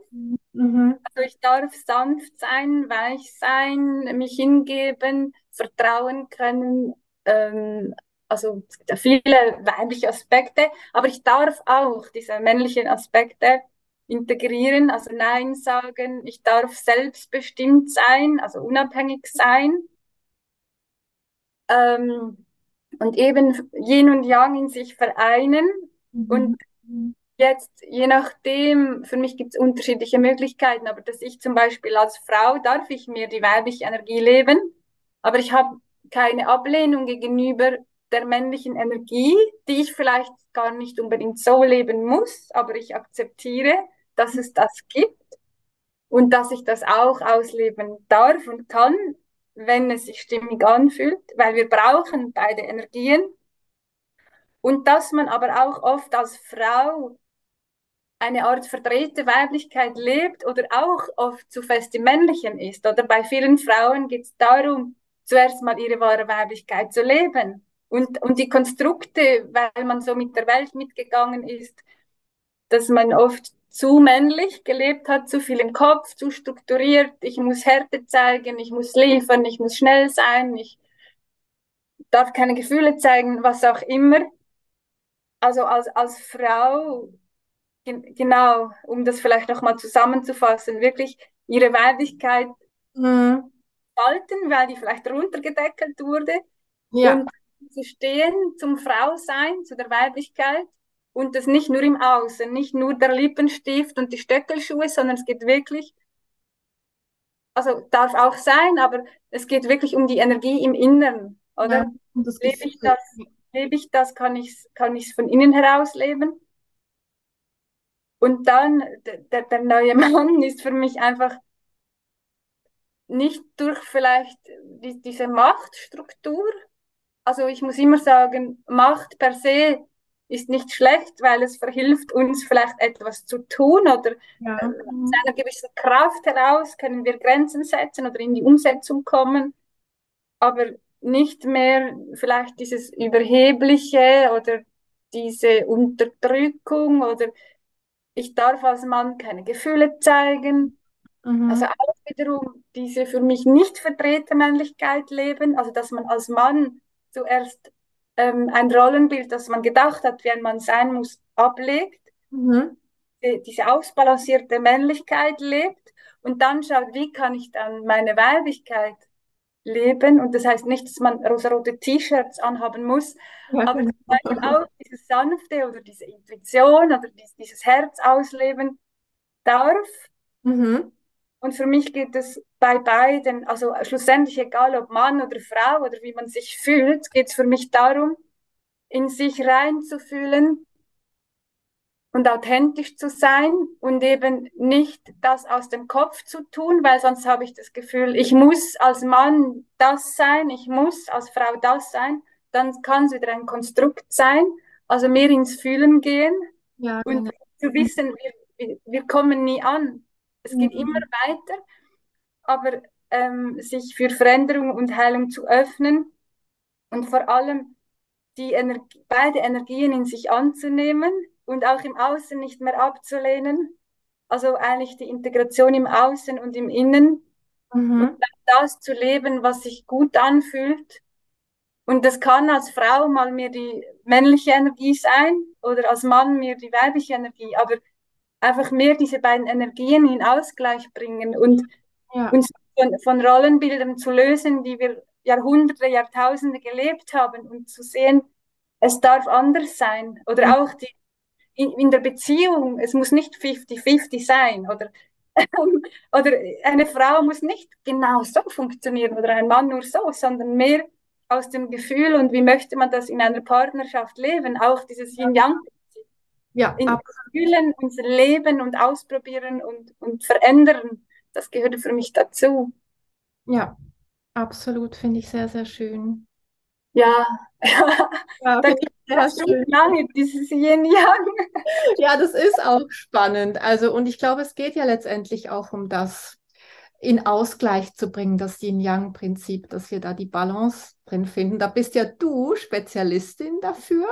Mhm. Also ich darf sanft sein, weich sein, mich hingeben, vertrauen können. Ähm, also viele weibliche Aspekte, aber ich darf auch diese männlichen Aspekte integrieren, also Nein sagen. Ich darf selbstbestimmt sein, also unabhängig sein. Ähm, und eben Yin und Yang in sich vereinen. Und Mhm. jetzt, je nachdem, für mich gibt es unterschiedliche Möglichkeiten, aber dass ich zum Beispiel als Frau darf ich mir die weibliche Energie leben, aber ich habe keine Ablehnung gegenüber der männlichen Energie, die ich vielleicht gar nicht unbedingt so leben muss, aber ich akzeptiere, dass es das gibt und dass ich das auch ausleben darf und kann, wenn es sich stimmig anfühlt, weil wir brauchen beide Energien. Und dass man aber auch oft als Frau eine Art verdrehte Weiblichkeit lebt oder auch oft zu fest im Männlichen ist. Oder bei vielen Frauen geht es darum, zuerst mal ihre wahre Weiblichkeit zu leben. Und, und die Konstrukte, weil man so mit der Welt mitgegangen ist, dass man oft zu männlich gelebt hat, zu viel im Kopf, zu strukturiert. Ich muss Härte zeigen, ich muss liefern, ich muss schnell sein, ich darf keine Gefühle zeigen, was auch immer. Also als, als Frau, gen- genau, um das vielleicht nochmal zusammenzufassen, wirklich ihre Weiblichkeit Mhm. halten, weil die vielleicht runtergedeckelt wurde Ja, und zu stehen zum Frausein, zu der Weiblichkeit und das nicht nur im Außen, nicht nur der Lippenstift und die Stöckelschuhe, sondern es geht wirklich, also darf auch sein, aber es geht wirklich um die Energie im Inneren, ja. oder? Und das Lebe ich das, lebe ich das, kann ich es kann ich's von innen heraus leben? Und dann, der, der, der neue (laughs) Mann ist für mich einfach nicht durch vielleicht die, diese Machtstruktur. Also ich muss immer sagen, Macht per se ist nicht schlecht, weil es verhilft uns vielleicht etwas zu tun oder Ja. äh, aus einer gewissen Kraft heraus können wir Grenzen setzen oder in die Umsetzung kommen, aber nicht mehr vielleicht dieses Überhebliche oder diese Unterdrückung oder ich darf als Mann keine Gefühle zeigen. Mhm. Also auch wiederum diese für mich nicht verdrehte Männlichkeit leben, also dass man als Mann zuerst ähm, ein Rollenbild, das man gedacht hat, wie ein Mann sein muss, ablegt, Mhm. die, diese ausbalancierte Männlichkeit lebt und dann schaut, wie kann ich dann meine Weiblichkeit leben. Und das heißt nicht, dass man rosarote T-Shirts anhaben muss, Ja, aber genau. zum Beispiel auch dieses Sanfte oder diese Intuition oder dies, dieses Herz ausleben darf. Mhm. Und für mich geht es bei beiden, also schlussendlich egal ob Mann oder Frau oder wie man sich fühlt, geht es für mich darum, in sich reinzufühlen und authentisch zu sein und eben nicht das aus dem Kopf zu tun, weil sonst habe ich das Gefühl, ich muss als Mann das sein, ich muss als Frau das sein, dann kann es wieder ein Konstrukt sein, also mehr ins Fühlen gehen Ja, und genau. zu wissen, wir, wir kommen nie an. Es geht immer weiter, aber ähm, sich für Veränderung und Heilung zu öffnen und vor allem die Energie, beide Energien in sich anzunehmen und auch im Außen nicht mehr abzulehnen. Also eigentlich die Integration im Außen und im Innen Mhm. und das zu leben, was sich gut anfühlt. Und das kann als Frau mal mir die männliche Energie sein oder als Mann mir die weibliche Energie, aber einfach mehr diese beiden Energien in Ausgleich bringen und Ja. uns von, von Rollenbildern zu lösen, die wir Jahrhunderte, Jahrtausende gelebt haben und zu sehen, es darf anders sein. Oder auch die, in, in der Beziehung, es muss nicht 50-50 sein. Oder, (laughs) oder eine Frau muss nicht genau so funktionieren oder ein Mann nur so, sondern mehr aus dem Gefühl und wie möchte man das in einer Partnerschaft leben. Auch dieses Yin-Yang-Prinzip. Ja, In Fühlen und Leben und ausprobieren und, und verändern, das gehört für mich dazu. ja, absolut, finde ich sehr, sehr schön. Ja, (laughs) Ja, da gibt es lange, dieses Yin-Yang. (laughs) Ja, das ist auch spannend. Also, und ich glaube, es geht ja letztendlich auch um das, in Ausgleich zu bringen, das Yin-Yang-Prinzip, dass wir da die Balance drin finden. Da bist ja du Spezialistin dafür.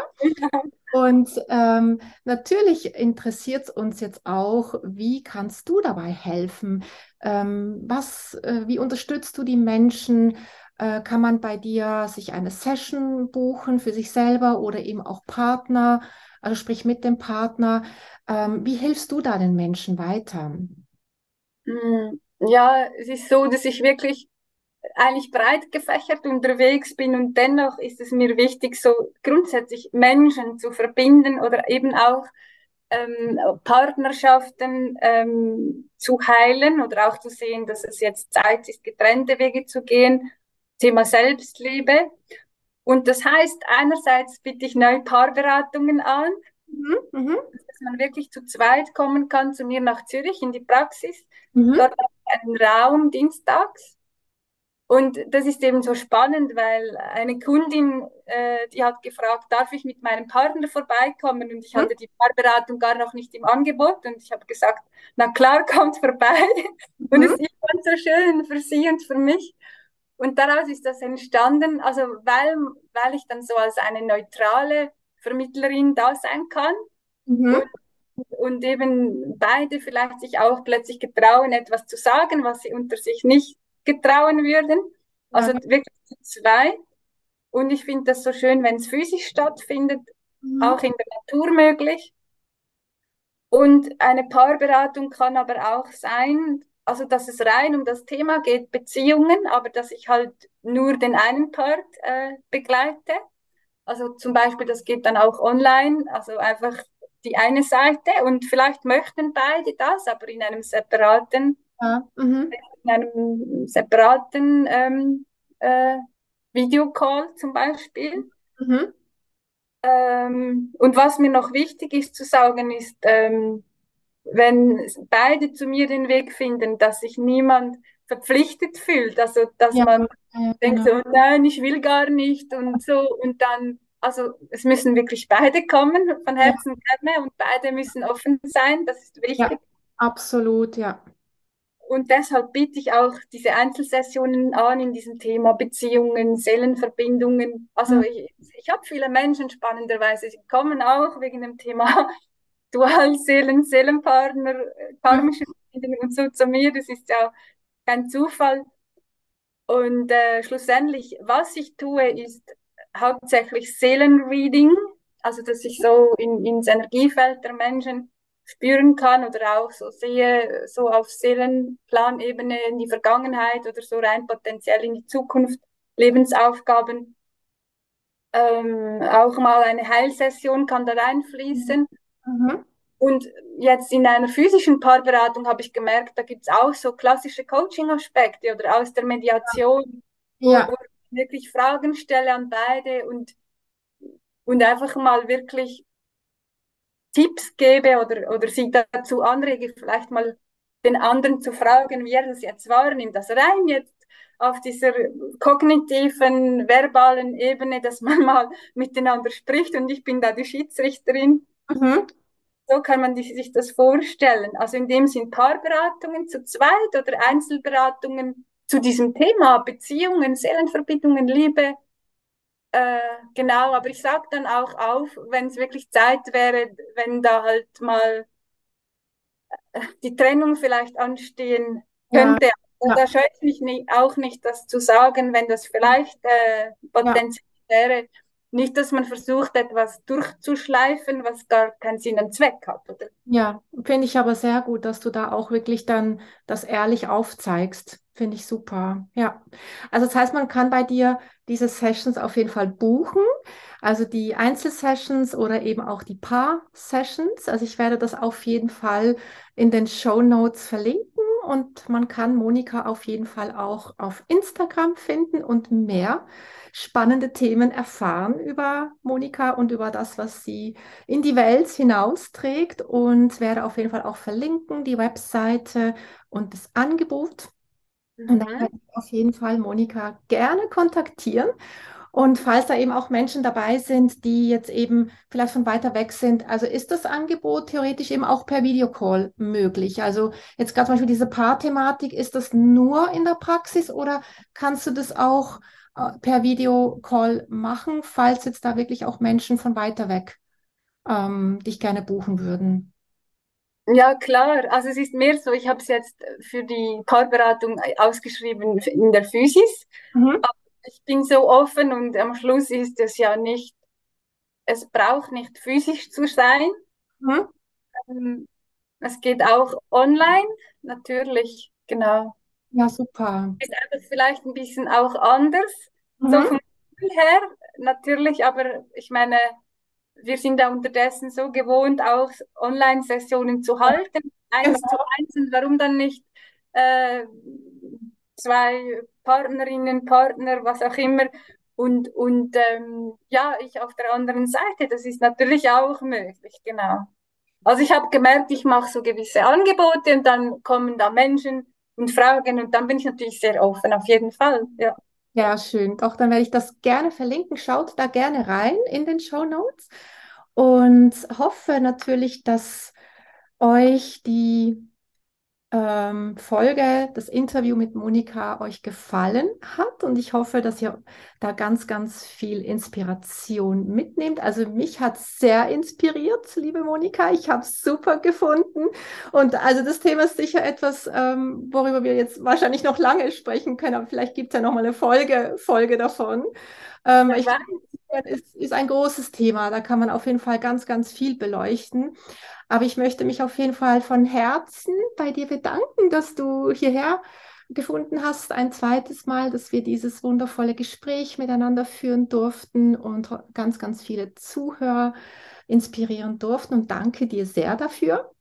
Und ähm, natürlich interessiert es uns jetzt auch, wie kannst du dabei helfen? Ähm, was, äh, wie unterstützt du die Menschen? Äh, kann man bei dir sich eine Session buchen für sich selber oder eben auch Partner, also sprich mit dem Partner? Ähm, wie hilfst du da den Menschen weiter? Hm, Ja, es ist so, dass ich wirklich eigentlich breit gefächert unterwegs bin und dennoch ist es mir wichtig, so grundsätzlich Menschen zu verbinden oder eben auch ähm, Partnerschaften ähm, zu heilen oder auch zu sehen, dass es jetzt Zeit ist, getrennte Wege zu gehen. Thema Selbstliebe. Und das heißt, einerseits biete ich neue Paarberatungen an, Mhm, mhm, dass man wirklich zu zweit kommen kann zu mir nach Zürich in die Praxis. mhm, Dort habe ich einen Raum dienstags. Und das ist eben so spannend, weil eine Kundin, äh, die hat gefragt, darf ich mit meinem Partner vorbeikommen? Und ich mhm. hatte die Paarberatung gar noch nicht im Angebot. Und ich habe gesagt, na klar, (laughs) kommt vorbei. Und es ist ganz so schön für sie und für mich. Und daraus ist das entstanden, also weil, weil ich dann so als eine neutrale Vermittlerin da sein kann Mhm. und eben beide vielleicht sich auch plötzlich getrauen, etwas zu sagen, was sie unter sich nicht getrauen würden. Also Ja. wirklich zu zweit. Und ich finde das so schön, wenn es physisch stattfindet, Mhm. auch in der Natur möglich. Und eine Paarberatung kann aber auch sein, also dass es rein um das Thema geht, Beziehungen, aber dass ich halt nur den einen Part äh, begleite. Also zum Beispiel, das geht dann auch online, also einfach die eine Seite und vielleicht möchten beide das, aber in einem separaten, Ja. Mhm. in einem separaten ähm, äh, Videocall zum Beispiel. Mhm. Ähm, und was mir noch wichtig ist zu sagen, ist, ähm, wenn beide zu mir den Weg finden, dass sich niemand verpflichtet fühlt, also dass Ja, man ja, denkt genau. so, nein, ich will gar nicht und so und dann, also es müssen wirklich beide kommen von Ja, Herzen gerne und beide müssen offen sein, das ist ja, wichtig. absolut, ja. Und deshalb biete ich auch diese Einzelsessionen an in diesem Thema Beziehungen, Seelenverbindungen. Also Mhm. ich, ich habe viele Menschen spannenderweise, sie kommen auch wegen dem Thema (laughs) Dualseelen, Seelenpartner, äh, Mhm. karmische Verbindungen und so zu mir. Das ist ja kein Zufall. Und äh, schlussendlich, was ich tue, ist hauptsächlich Seelenreading, also dass ich so in, ins Energiefeld der Menschen spüren kann oder auch so sehe, so auf Seelenplanebene in die Vergangenheit oder so rein potenziell in die Zukunft, Lebensaufgaben. Ähm, auch mal eine Heilsession kann da reinfließen. Mhm. Und jetzt in einer physischen Paarberatung habe ich gemerkt, da gibt es auch so klassische Coaching-Aspekte oder aus der Mediation, wo, Ja, wo ich wirklich Fragen stelle an beide und, und einfach mal wirklich Tipps gebe oder, oder sie dazu anrege, vielleicht mal den anderen zu fragen, wie er das jetzt wahrnimmt. Also rein jetzt auf dieser kognitiven, verbalen Ebene, dass man (laughs) mal miteinander spricht und ich bin da die Schiedsrichterin. mhm. So kann man sich das vorstellen. Also in dem sind Paarberatungen zu zweit oder Einzelberatungen zu diesem Thema, Beziehungen, Seelenverbindungen, Liebe. Äh, genau, aber ich sage dann auch auf, wenn es wirklich Zeit wäre, wenn da halt mal äh, die Trennung vielleicht anstehen könnte. Ja. Ja. Da scheue ich mich nicht, auch nicht, das zu sagen, wenn das vielleicht äh, potenziell ja. wäre. Nicht, dass man versucht, etwas durchzuschleifen, was gar keinen Sinn und Zweck hat, oder? Ja, finde ich aber sehr gut, dass du da auch wirklich dann das ehrlich aufzeigst. Finde ich super. Ja. Also das heißt, man kann bei dir diese Sessions auf jeden Fall buchen. Also die Einzelsessions oder eben auch die Paar-Sessions. Also ich werde das auf jeden Fall in den Show Notes verlinken und man kann Monika auf jeden Fall auch auf Instagram finden und mehr spannende Themen erfahren über Monika und über das, was sie in die Welt hinausträgt und werde auf jeden Fall auch verlinken, die Webseite und das Angebot. Mhm. Und dann werde ich auf jeden Fall Monika gerne kontaktieren. Und falls da eben auch Menschen dabei sind, die jetzt eben vielleicht von weiter weg sind, also ist das Angebot theoretisch eben auch per Videocall möglich? Also jetzt gerade zum Beispiel diese Paarthematik, ist das nur in der Praxis oder kannst du das auch äh, per Videocall machen, falls jetzt da wirklich auch Menschen von weiter weg ähm, dich gerne buchen würden? Ja, klar. Also es ist mehr so, ich habe es jetzt für die Paarberatung ausgeschrieben in der Physis. Mhm. Ich bin so offen und am Schluss ist es ja nicht, es braucht nicht physisch zu sein. Mhm. Ähm, es geht auch online, natürlich, genau. Ja, super. Ist einfach vielleicht ein bisschen auch anders, mhm. so vom Gefühl her, natürlich, aber ich meine, wir sind da unterdessen so gewohnt, auch Online-Sessionen zu halten, eins zu eins, und warum dann nicht äh, zwei Partnerinnen, Partner, was auch immer, und, und ähm, ja, ich auf der anderen Seite, das ist natürlich auch möglich, genau. Also ich habe gemerkt, ich mache so gewisse Angebote und dann kommen da Menschen, und Fragen. Und dann bin ich natürlich sehr offen, auf jeden Fall. Ja. Ja, schön. Doch, dann werde ich das gerne verlinken. Schaut da gerne rein in den Show Notes und hoffe natürlich, dass euch die ähm, Folge, das Interview mit Monika euch gefallen hat und ich hoffe, dass ihr da ganz, ganz viel Inspiration mitnehmt. Also mich hat sehr inspiriert, liebe Monika. Ich habe es super gefunden und also das Thema ist sicher etwas, ähm, worüber wir jetzt wahrscheinlich noch lange sprechen können, aber vielleicht gibt es ja noch mal eine Folge, Folge davon. Ähm, ich ist, ist ein großes Thema. Da kann man auf jeden Fall ganz, ganz viel beleuchten. Aber ich möchte mich auf jeden Fall von Herzen bei dir bedanken, dass du hierher gefunden hast, ein zweites Mal, dass wir dieses wundervolle Gespräch miteinander führen durften und ganz, ganz viele Zuhörer inspirieren durften. Und danke dir sehr dafür.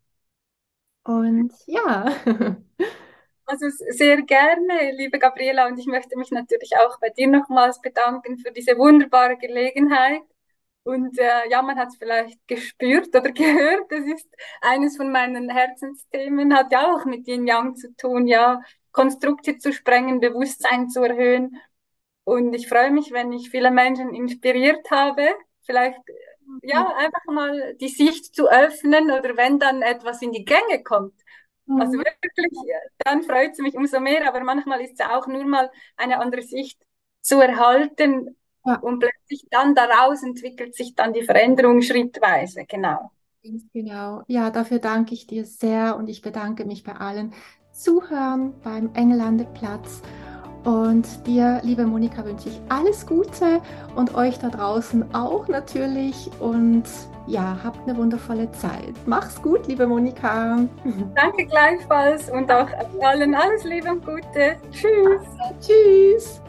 Und ja. (laughs) Also sehr gerne, liebe Gabriela, und ich möchte mich natürlich auch bei dir nochmals bedanken für diese wunderbare Gelegenheit. Und äh, ja, man hat es vielleicht gespürt oder (laughs) gehört. Das ist eines von meinen Herzensthemen, hat ja auch mit Yin Yang zu tun, ja, Konstrukte zu sprengen, Bewusstsein zu erhöhen. Und ich freue mich, wenn ich viele Menschen inspiriert habe, vielleicht ja, mhm. einfach mal die Sicht zu öffnen oder wenn dann etwas in die Gänge kommt. Also mhm. wirklich, dann freut es mich umso mehr, aber manchmal ist es auch nur mal eine andere Sicht zu erhalten, ja. Und plötzlich dann daraus entwickelt sich dann die Veränderung schrittweise, genau. genau. Ja, dafür danke ich dir sehr und ich bedanke mich bei allen Zuhörern beim Engelandeplatz. Und dir, liebe Monika, wünsche ich alles Gute und euch da draußen auch natürlich. Und ja, habt eine wundervolle Zeit. Mach's gut, liebe Monika. (laughs) Danke gleichfalls und auch allen alles Liebe und Gute. Tschüss. Tschüss.